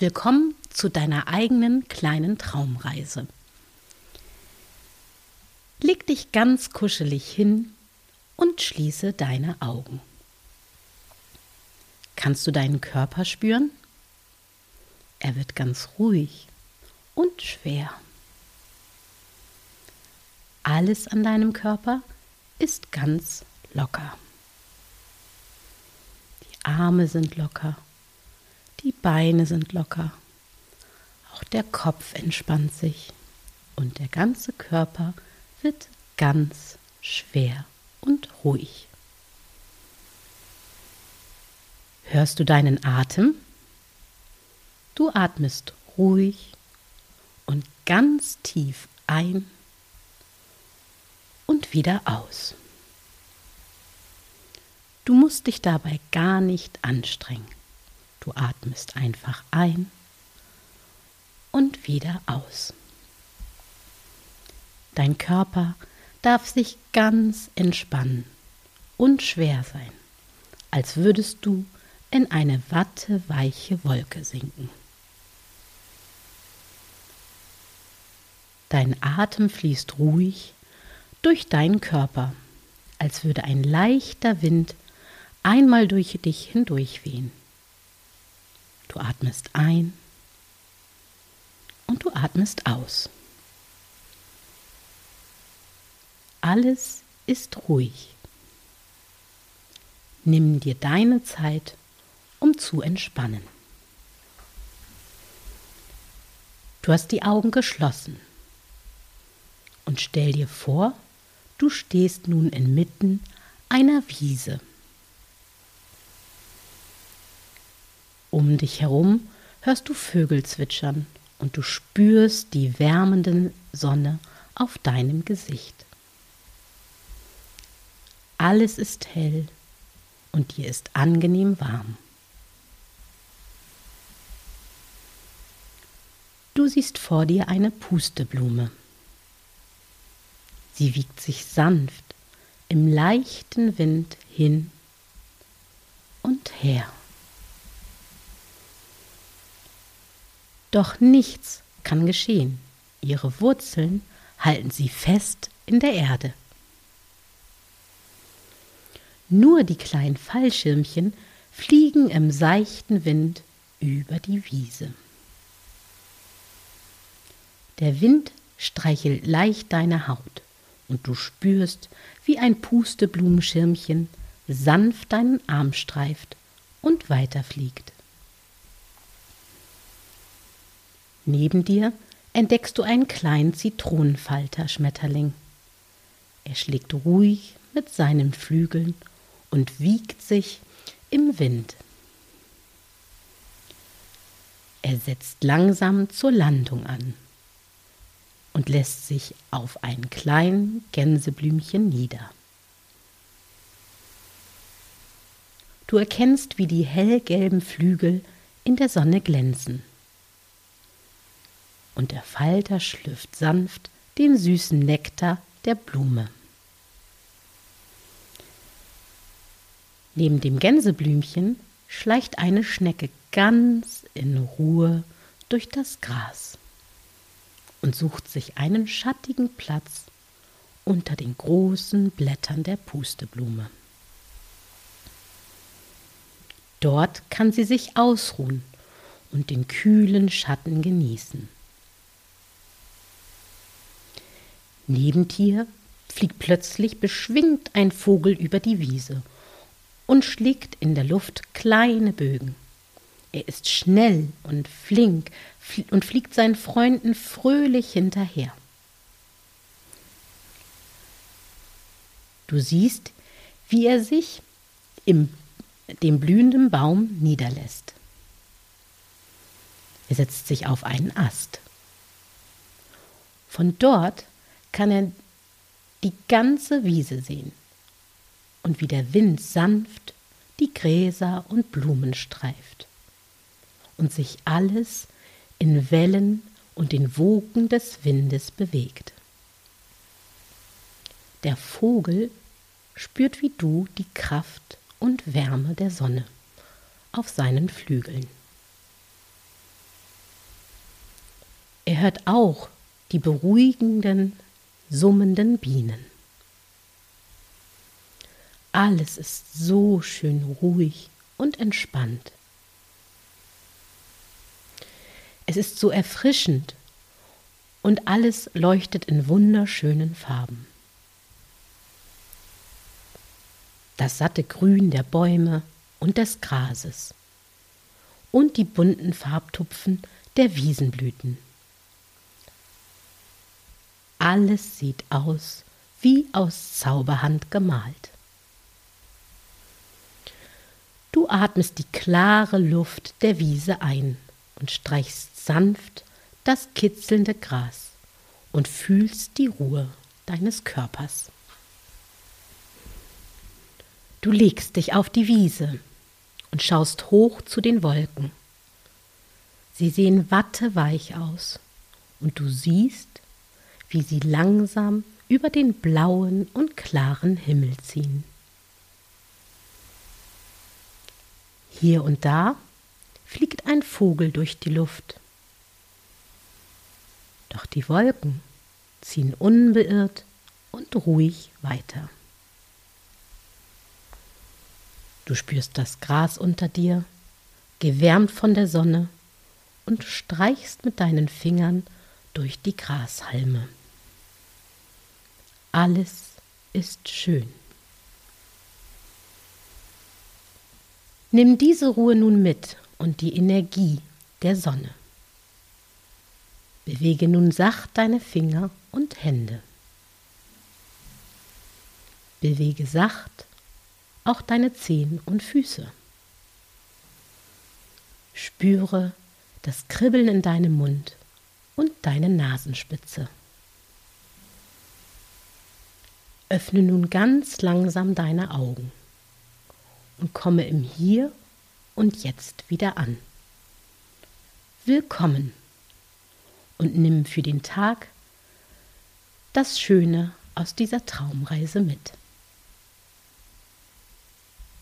Willkommen zu deiner eigenen kleinen Traumreise. Leg dich ganz kuschelig hin und schließe deine Augen. Kannst du deinen Körper spüren? Er wird ganz ruhig und schwer. Alles an deinem Körper ist ganz locker. Die Arme sind locker, die Beine sind locker, auch der Kopf entspannt sich und der ganze Körper wird ganz schwer und ruhig. Hörst du deinen Atem? Du atmest ruhig und ganz tief ein und wieder aus. Du musst dich dabei gar nicht anstrengen. Du atmest einfach ein und wieder aus. Dein Körper darf sich ganz entspannen und schwer sein, als würdest du in eine watteweiche Wolke sinken. Dein Atem fließt ruhig durch deinen Körper, als würde ein leichter Wind einmal durch dich hindurch wehen. Du atmest ein und du atmest aus. Alles ist ruhig. Nimm dir deine Zeit, um zu entspannen. Du hast die Augen geschlossen und stell dir vor, du stehst nun inmitten einer Wiese. Um dich herum hörst du Vögel zwitschern und du spürst die wärmende Sonne auf deinem Gesicht. Alles ist hell und dir ist angenehm warm. Du siehst vor dir eine Pusteblume. Sie wiegt sich sanft im leichten Wind hin und her. Doch nichts kann geschehen. Ihre Wurzeln halten sie fest in der Erde. Nur die kleinen Fallschirmchen fliegen im seichten Wind über die Wiese. Der Wind streichelt leicht deine Haut und du spürst, wie ein Pusteblumenschirmchen sanft deinen Arm streift und weiterfliegt. Neben dir entdeckst du einen kleinen Zitronenfalter-Schmetterling. Er schlägt ruhig mit seinen Flügeln und wiegt sich im Wind. Er setzt langsam zur Landung an und lässt sich auf ein kleines Gänseblümchen nieder. Du erkennst, wie die hellgelben Flügel in der Sonne glänzen. Und der Falter schlürft sanft den süßen Nektar der Blume. Neben dem Gänseblümchen schleicht eine Schnecke ganz in Ruhe durch das Gras und sucht sich einen schattigen Platz unter den großen Blättern der Pusteblume. Dort kann sie sich ausruhen und den kühlen Schatten genießen. Neben dir fliegt plötzlich beschwingt ein Vogel über die Wiese und schlägt in der Luft kleine Bögen. Er ist schnell und flink und fliegt seinen Freunden fröhlich hinterher. Du siehst, wie er sich im dem blühenden Baum niederlässt. Er setzt sich auf einen Ast. Von dort kann er die ganze Wiese sehen und wie der Wind sanft die Gräser und Blumen streift und sich alles in Wellen und den Wogen des Windes bewegt. Der Vogel spürt wie du die Kraft und Wärme der Sonne auf seinen Flügeln. ihr hört auch die beruhigenden, summenden Bienen. Alles ist so schön ruhig und entspannt. Es ist so erfrischend und alles leuchtet in wunderschönen Farben. Das satte Grün der Bäume und des Grases und die bunten Farbtupfen der Wiesenblüten. Alles sieht aus wie aus Zauberhand gemalt. Du atmest die klare Luft der Wiese ein und streichst sanft das kitzelnde Gras und fühlst die Ruhe deines Körpers. Du legst dich auf die Wiese und schaust hoch zu den Wolken. Sie sehen watteweich aus und du siehst, wie sie langsam über den blauen und klaren Himmel ziehen. Hier und da fliegt ein Vogel durch die Luft. Doch die Wolken ziehen unbeirrt und ruhig weiter. Du spürst das Gras unter dir, gewärmt von der Sonne, und streichst mit deinen Fingern durch die Grashalme. Alles ist schön. Nimm diese Ruhe nun mit und die Energie der Sonne. Bewege nun sacht deine Finger und Hände. Bewege sacht auch deine Zehen und Füße. Spüre das Kribbeln in deinem Mund und deine Nasenspitze. Öffne nun ganz langsam deine Augen und komme im Hier und Jetzt wieder an. Willkommen und nimm für den Tag das Schöne aus dieser Traumreise mit.